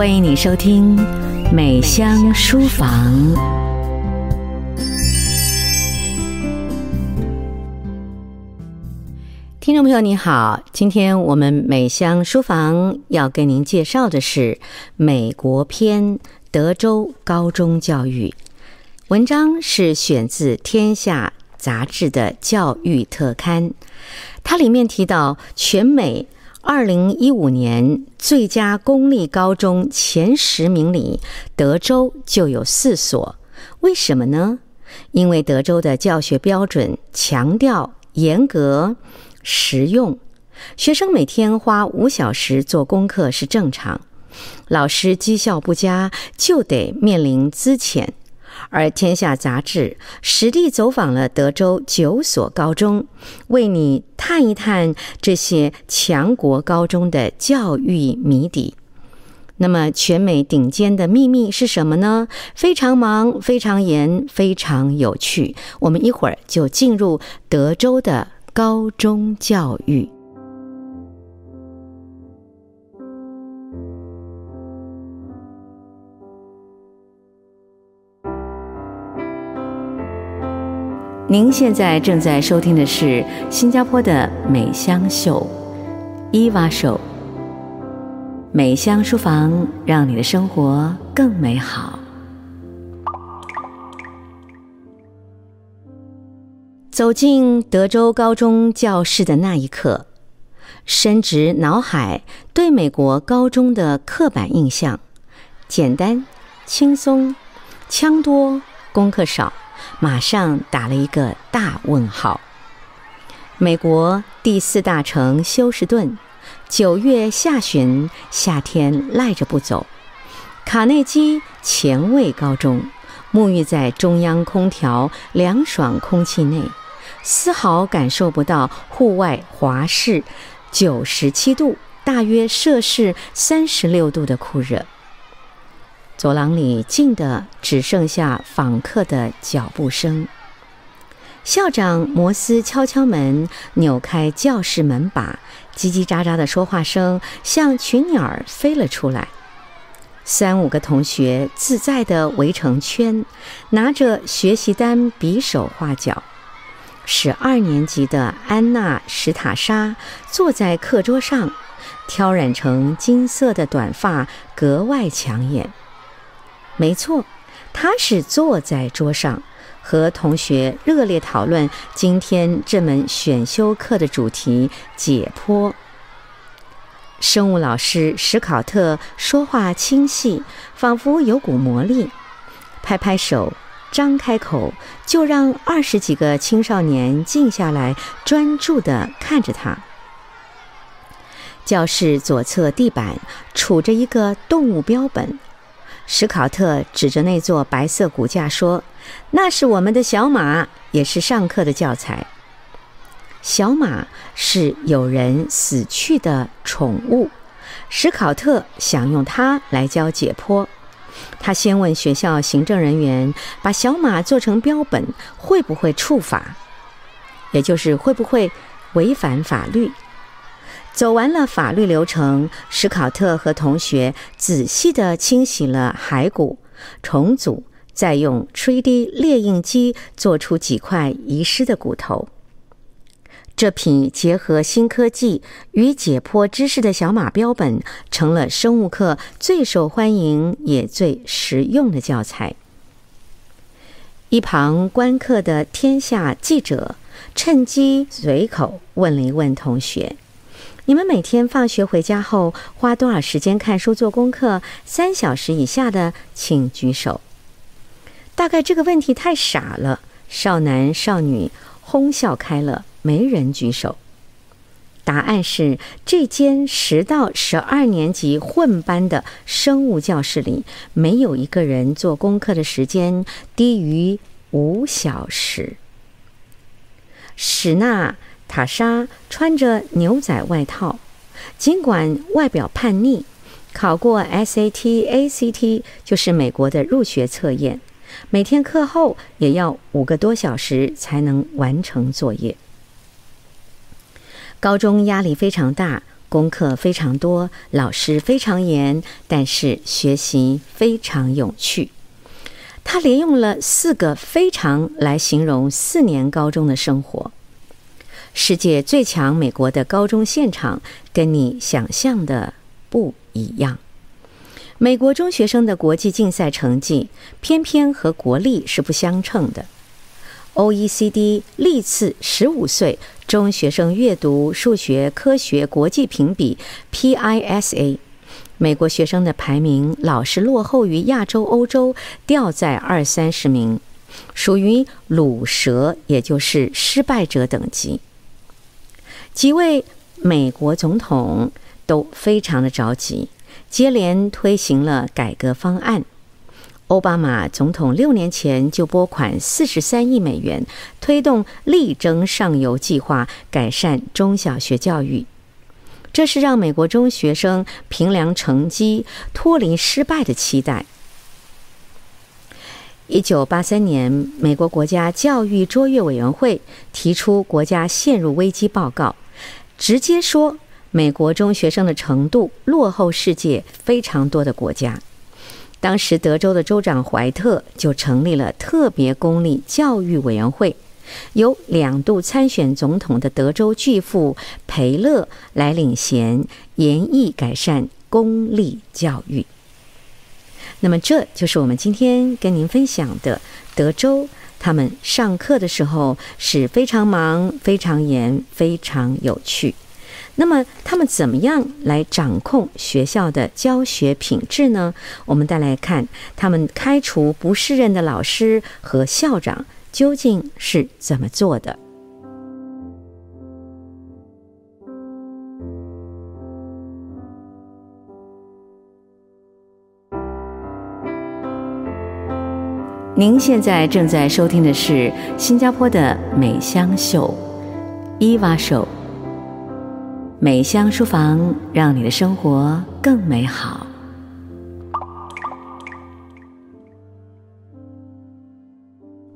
欢迎你收听《美香书房》。听众朋友，你好，今天我们美香书房要跟您介绍的是美国篇德州高中教育。文章是选自《天下》杂志的教育特刊，它里面提到全美。二零一五年最佳公立高中前十名里，德州就有四所。为什么呢？因为德州的教学标准强调严格、实用，学生每天花五小时做功课是正常。老师绩效不佳，就得面临资遣。而《天下》杂志实地走访了德州九所高中，为你探一探这些强国高中的教育谜底。那么，全美顶尖的秘密是什么呢？非常忙，非常严，非常有趣。我们一会儿就进入德州的高中教育。您现在正在收听的是新加坡的美香秀，伊娃秀。美香书房，让你的生活更美好。走进德州高中教室的那一刻，深植脑海对美国高中的刻板印象：简单、轻松、枪多、功课少。马上打了一个大问号。美国第四大城休斯顿，九月下旬，夏天赖着不走。卡内基前卫高中，沐浴在中央空调凉爽空气内，丝毫感受不到户外华氏九十七度，大约摄氏三十六度的酷热。走廊里静的只剩下访客的脚步声。校长摩斯敲敲门，扭开教室门把，叽叽喳喳的说话声像群鸟儿飞了出来。三五个同学自在地围成圈，拿着学习单比手画脚。十二年级的安娜史塔莎坐在课桌上，挑染成金色的短发格外抢眼。没错，他是坐在桌上，和同学热烈讨论今天这门选修课的主题——解剖。生物老师史考特说话清晰，仿佛有股魔力，拍拍手，张开口，就让二十几个青少年静下来，专注地看着他。教室左侧地板杵着一个动物标本。史考特指着那座白色骨架说：“那是我们的小马，也是上课的教材。小马是有人死去的宠物。史考特想用它来教解剖。他先问学校行政人员，把小马做成标本会不会触法，也就是会不会违反法律。”走完了法律流程，史考特和同学仔细地清洗了骸骨，重组，再用 3D 列印机做出几块遗失的骨头。这匹结合新科技与解剖知识的小马标本，成了生物课最受欢迎也最实用的教材。一旁观课的天下记者趁机随口问了一问同学。你们每天放学回家后花多少时间看书做功课？三小时以下的请举手。大概这个问题太傻了，少男少女哄笑开了，没人举手。答案是这间十到十二年级混班的生物教室里，没有一个人做功课的时间低于五小时。史娜。塔莎穿着牛仔外套，尽管外表叛逆，考过 SAT、ACT，就是美国的入学测验。每天课后也要五个多小时才能完成作业。高中压力非常大，功课非常多，老师非常严，但是学习非常有趣。他连用了四个“非常”来形容四年高中的生活。世界最强美国的高中现场跟你想象的不一样。美国中学生的国际竞赛成绩偏偏和国力是不相称的。OECD 历次十五岁中学生阅读数学科学国际评比 PISA，美国学生的排名老是落后于亚洲、欧洲，掉在二三十名，属于鲁蛇，也就是失败者等级。几位美国总统都非常的着急，接连推行了改革方案。奥巴马总统六年前就拨款四十三亿美元，推动力争上游计划，改善中小学教育。这是让美国中学生评量成绩脱离失败的期待。一九八三年，美国国家教育卓越委员会提出国家陷入危机报告，直接说美国中学生的程度落后世界非常多的国家。当时，德州的州长怀特就成立了特别公立教育委员会，由两度参选总统的德州巨富培勒来领衔，研议改善公立教育。那么，这就是我们今天跟您分享的德州，他们上课的时候是非常忙、非常严、非常有趣。那么他们怎么样来掌控学校的教学品质呢？我们再来看他们开除不适任的老师和校长究竟是怎么做的。您现在正在收听的是新加坡的美香秀，伊娃秀。美香书房，让你的生活更美好。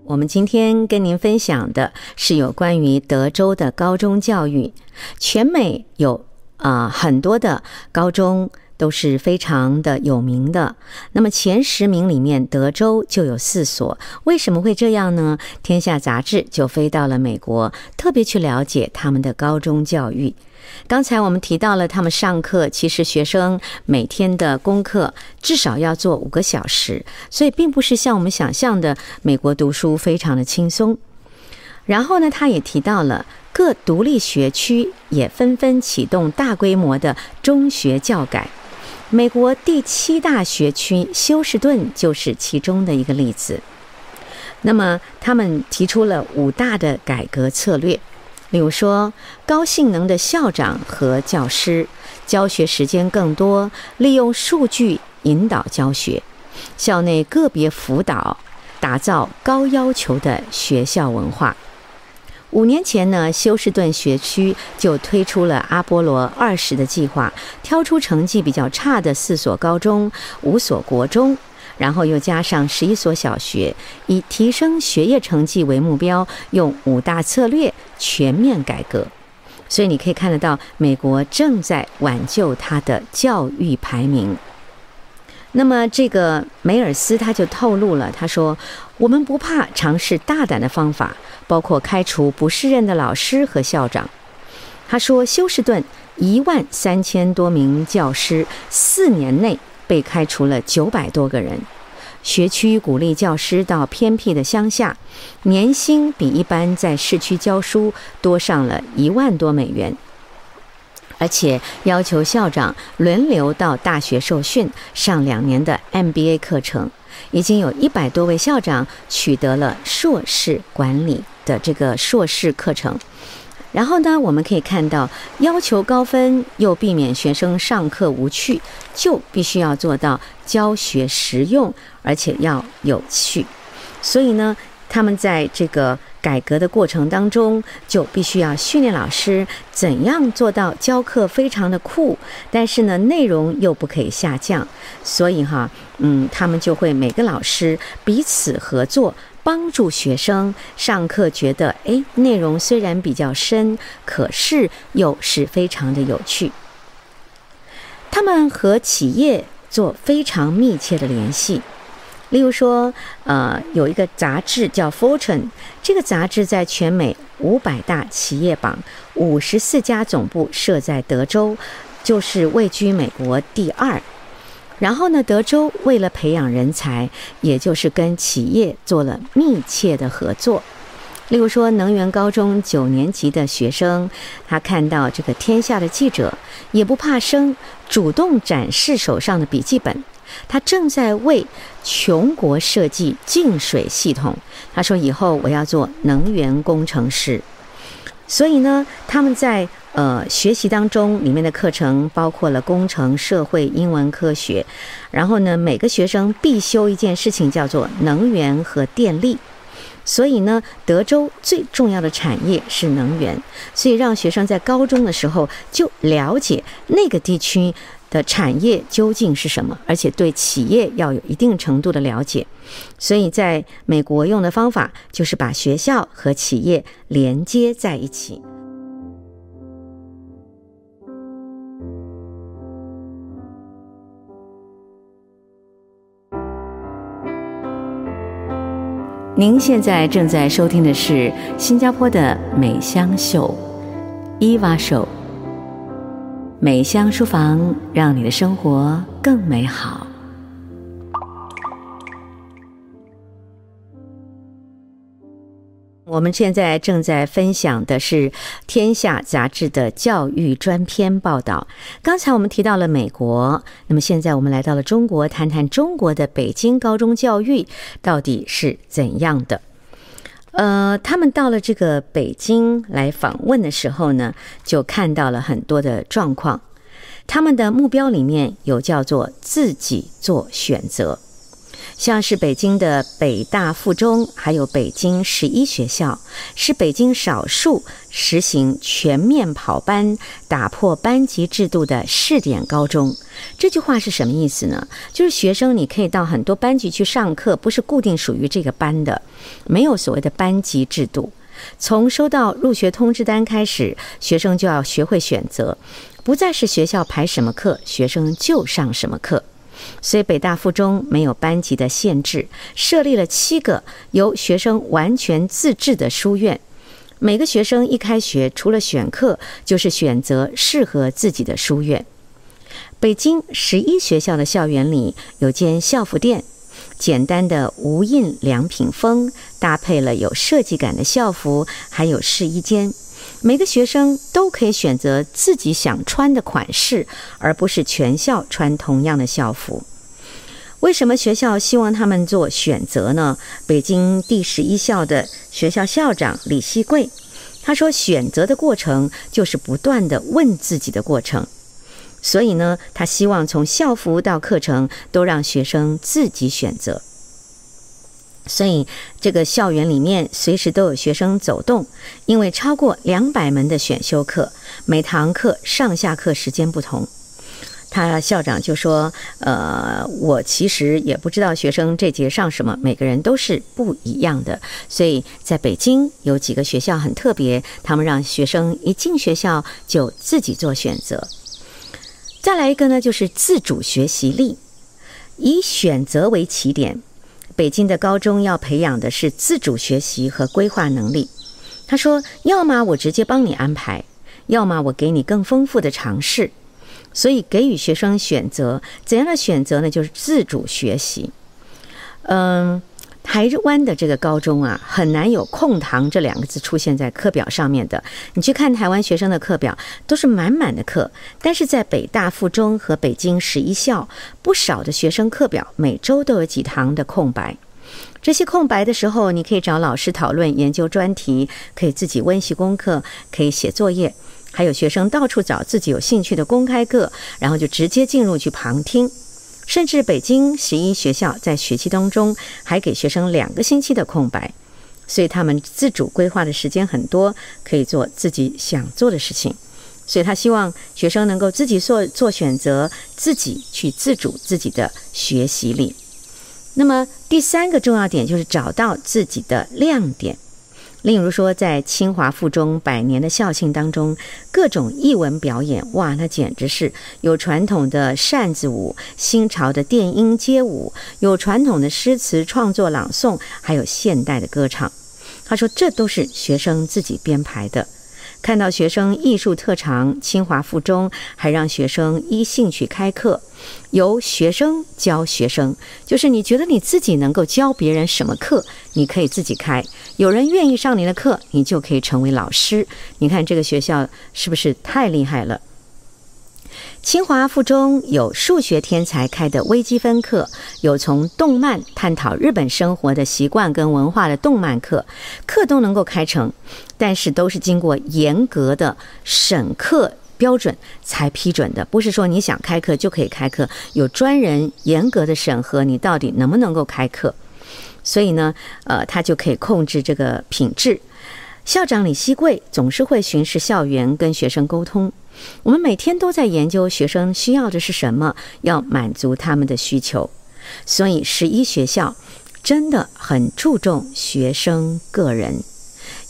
我们今天跟您分享的是有关于德州的高中教育。全美有啊、很多的高中。都是非常的有名的。那么前十名里面，德州就有四所。为什么会这样呢？天下杂志就飞到了美国，特别去了解他们的高中教育。刚才我们提到了他们上课，其实学生每天的功课至少要做五个小时，所以并不是像我们想象的美国读书非常的轻松。然后呢，他也提到了各独立学区也纷纷启动大规模的中学教改。美国第七大学区休士顿就是其中的一个例子。那么，他们提出了五大的改革策略，例如说，高性能的校长和教师，教学时间更多，利用数据引导教学，校内个别辅导，打造高要求的学校文化。五年前呢，休斯顿学区就推出了阿波罗二十的计划，挑出成绩比较差的四所高中、五所国中，然后又加上十一所小学，以提升学业成绩为目标，用五大策略全面改革。所以你可以看得到，美国正在挽救它的教育排名。那么这个梅尔斯他就透露了，他说：“我们不怕尝试大胆的方法。”包括开除不适任的老师和校长。他说，休士顿一万三千多名教师四年内被开除了九百多个人。学区鼓励教师到偏僻的乡下，年薪比一般在市区教书多上了一万多美元，而且要求校长轮流到大学受训，上两年的 MBA 课程。已经有一百多位校长取得了硕士管理的这个硕士课程，然后呢，我们可以看到，要求高分又避免学生上课无趣，就必须要做到教学实用，而且要有趣。所以呢，他们在这个改革的过程当中，就必须要训练老师怎样做到教课非常的酷，但是呢，内容又不可以下降。所以哈，嗯，他们就会每个老师彼此合作。帮助学生上课，觉得诶，内容虽然比较深，可是又是非常的有趣。他们和企业做非常密切的联系。例如说，呃，有一个杂志叫《Fortune》，这个杂志在全美五百大企业榜，五十四家总部设在德州，就是位居美国第二。然后呢，德州为了培养人才，也就是跟企业做了密切的合作。例如说，能源高中九年级的学生，他看到这个天下的记者，也不怕生，主动展示手上的笔记本。他正在为穷国设计净水系统。他说：“以后我要做能源工程师。”所以呢，他们在呃学习当中，里面的课程包括了工程、社会、英文、科学。然后呢，每个学生必修一件事情，叫做能源和电力。所以呢，德州最重要的产业是能源，所以让学生在高中的时候就了解那个地区的产业究竟是什么，而且对企业要有一定程度的了解。所以在美国用的方法就是把学校和企业连接在一起。您现在正在收听的是新加坡的美香秀，伊娃秀。美香书房，让你的生活更美好。我们现在正在分享的是《天下》杂志的教育专篇报道。刚才我们提到了美国，那么现在我们来到了中国，谈谈中国的北京高中教育到底是怎样的？呃，他们到了这个北京来访问的时候呢，就看到了很多的状况。他们的目标里面有叫做自己做选择。像是北京的北大附中，还有北京十一学校，是北京少数实行全面跑班、打破班级制度的试点高中。这句话是什么意思呢？就是学生你可以到很多班级去上课，不是固定属于这个班的，没有所谓的班级制度。从收到入学通知单开始，学生就要学会选择，不再是学校排什么课，学生就上什么课。所以北大附中没有班级的限制，设立了七个由学生完全自治的书院。每个学生一开学，除了选课，就是选择适合自己的书院。北京十一学校的校园里有间校服店，简单的无印良品风，搭配了有设计感的校服，还有试衣间。每个学生都可以选择自己想穿的款式，而不是全校穿同样的校服。为什么学校希望他们做选择呢？北京第十一校的学校校长李希贵他说：“选择的过程就是不断地问自己的过程。所以呢，他希望从校服到课程都让学生自己选择。”所以，这个校园里面随时都有学生走动，因为超过两百门的选修课，每堂课上下课时间不同。他校长就说：“呃，我其实也不知道学生这节上什么，每个人都是不一样的。所以，在北京有几个学校很特别，他们让学生一进学校就自己做选择。再来一个呢，就是自主学习力，以选择为起点。”北京的高中要培养的是自主学习和规划能力。他说：“要么我直接帮你安排，要么我给你更丰富的尝试。所以给予学生选择，怎样的选择呢？就是自主学习。”嗯。台湾的这个高中啊，很难有空堂这两个字出现在课表上面的。你去看台湾学生的课表，都是满满的课。但是在北大附中和北京十一校，不少的学生课表每周都有几堂的空白。这些空白的时候，你可以找老师讨论研究专题，可以自己温习功课，可以写作业。还有学生到处找自己有兴趣的公开课，然后就直接进入去旁听。甚至北京十一学校在学期当中还给学生两个星期的空白，所以他们自主规划的时间很多，可以做自己想做的事情。所以他希望学生能够自己做做选择，自己去自主自己的学习力。那么第三个重要点就是找到自己的亮点。例如说，在清华附中百年的校庆当中，各种艺文表演，哇，那简直是有传统的扇子舞、新潮的电音街舞，有传统的诗词创作朗诵，还有现代的歌唱。他说，这都是学生自己编排的。看到学生艺术特长，清华附中还让学生依兴趣开课，由学生教学生，就是你觉得你自己能够教别人什么课，你可以自己开。有人愿意上你的课，你就可以成为老师。你看这个学校是不是太厉害了？清华附中有数学天才开的微积分课，有从动漫探讨日本生活的习惯跟文化的动漫课，课都能够开成，但是都是经过严格的审课标准才批准的，不是说你想开课就可以开课，有专人严格的审核你到底能不能够开课，所以呢，呃，他就可以控制这个品质。校长李希贵总是会巡视校园，跟学生沟通。我们每天都在研究学生需要的是什么，要满足他们的需求。所以十一学校真的很注重学生个人。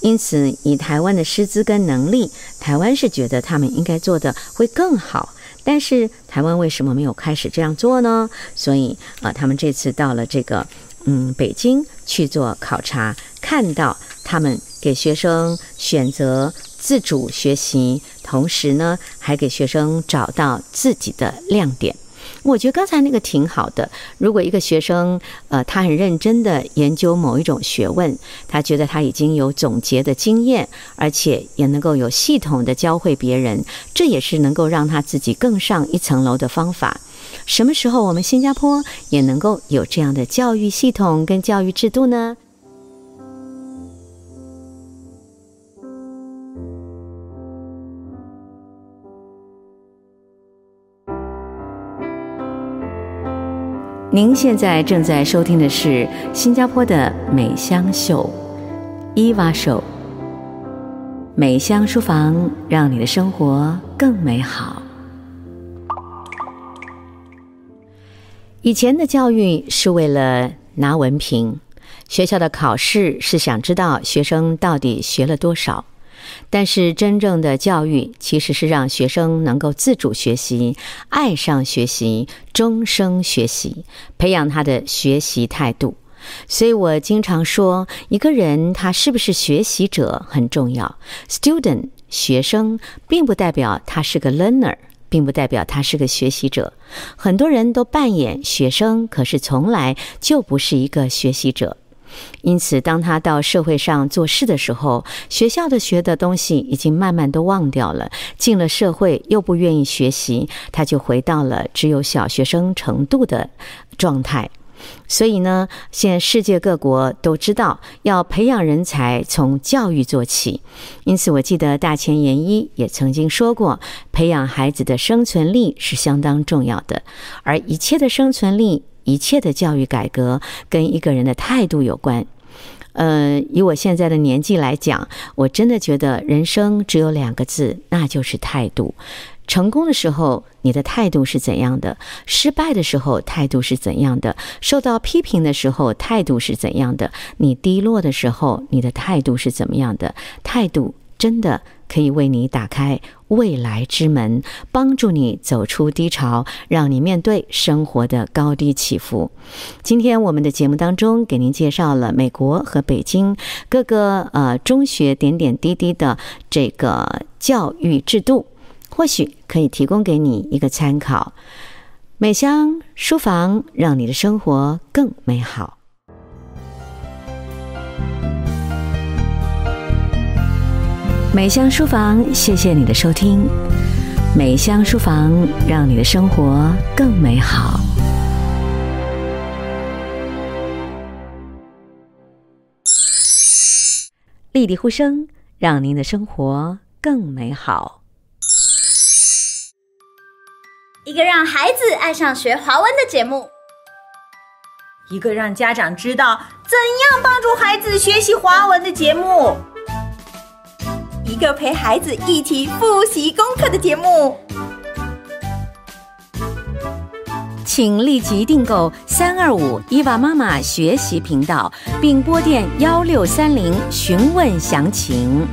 因此，以台湾的师资跟能力，台湾是觉得他们应该做的会更好。但是，台湾为什么没有开始这样做呢？所以，啊、他们这次到了这个嗯北京去做考察，看到他们给学生选择。自主学习，同时呢，还给学生找到自己的亮点。我觉得刚才那个挺好的。如果一个学生，呃，他很认真的研究某一种学问，他觉得他已经有总结的经验，而且也能够有系统的教会别人，这也是能够让他自己更上一层楼的方法。什么时候我们新加坡也能够有这样的教育系统跟教育制度呢？您现在正在收听的是新加坡的美香秀，伊娃秀。美香书房，让你的生活更美好。以前的教育是为了拿文凭，学校的考试是想知道学生到底学了多少。但是，真正的教育其实是让学生能够自主学习、爱上学习、终生学习，培养他的学习态度。所以我经常说，一个人他是不是学习者很重要。Student 学生，并不代表他是个 learner，并不代表他是个学习者。很多人都扮演学生，可是从来就不是一个学习者。因此，当他到社会上做事的时候，学校的学的东西已经慢慢都忘掉了。进了社会又不愿意学习，他就回到了只有小学生程度的状态。所以呢，现在世界各国都知道要培养人才，从教育做起。因此，我记得大前研一也曾经说过，培养孩子的生存力是相当重要的，而一切的生存力。一切的教育改革跟一个人的态度有关。呃，以我现在的年纪来讲，我真的觉得人生只有两个字，那就是态度。成功的时候，你的态度是怎样的？失败的时候，态度是怎样的？受到批评的时候，态度是怎样的？你低落的时候，你的态度是怎么样的？态度真的。可以为你打开未来之门，帮助你走出低潮，让你面对生活的高低起伏。今天我们的节目当中，给您介绍了美国和北京各个呃中学点点滴滴的这个教育制度，或许可以提供给你一个参考。美香书房，让你的生活更美好。美香书房，谢谢你的收听。美香书房，让你的生活更美好。丽丽呼声，让您的生活更美好。一个让孩子爱上学华文的节目，一个让家长知道怎样帮助孩子学习华文的节目。一个陪孩子一起复习功课的节目，请立即订购三二五伊娃妈妈学习频道，并拨电幺六三零询问详情。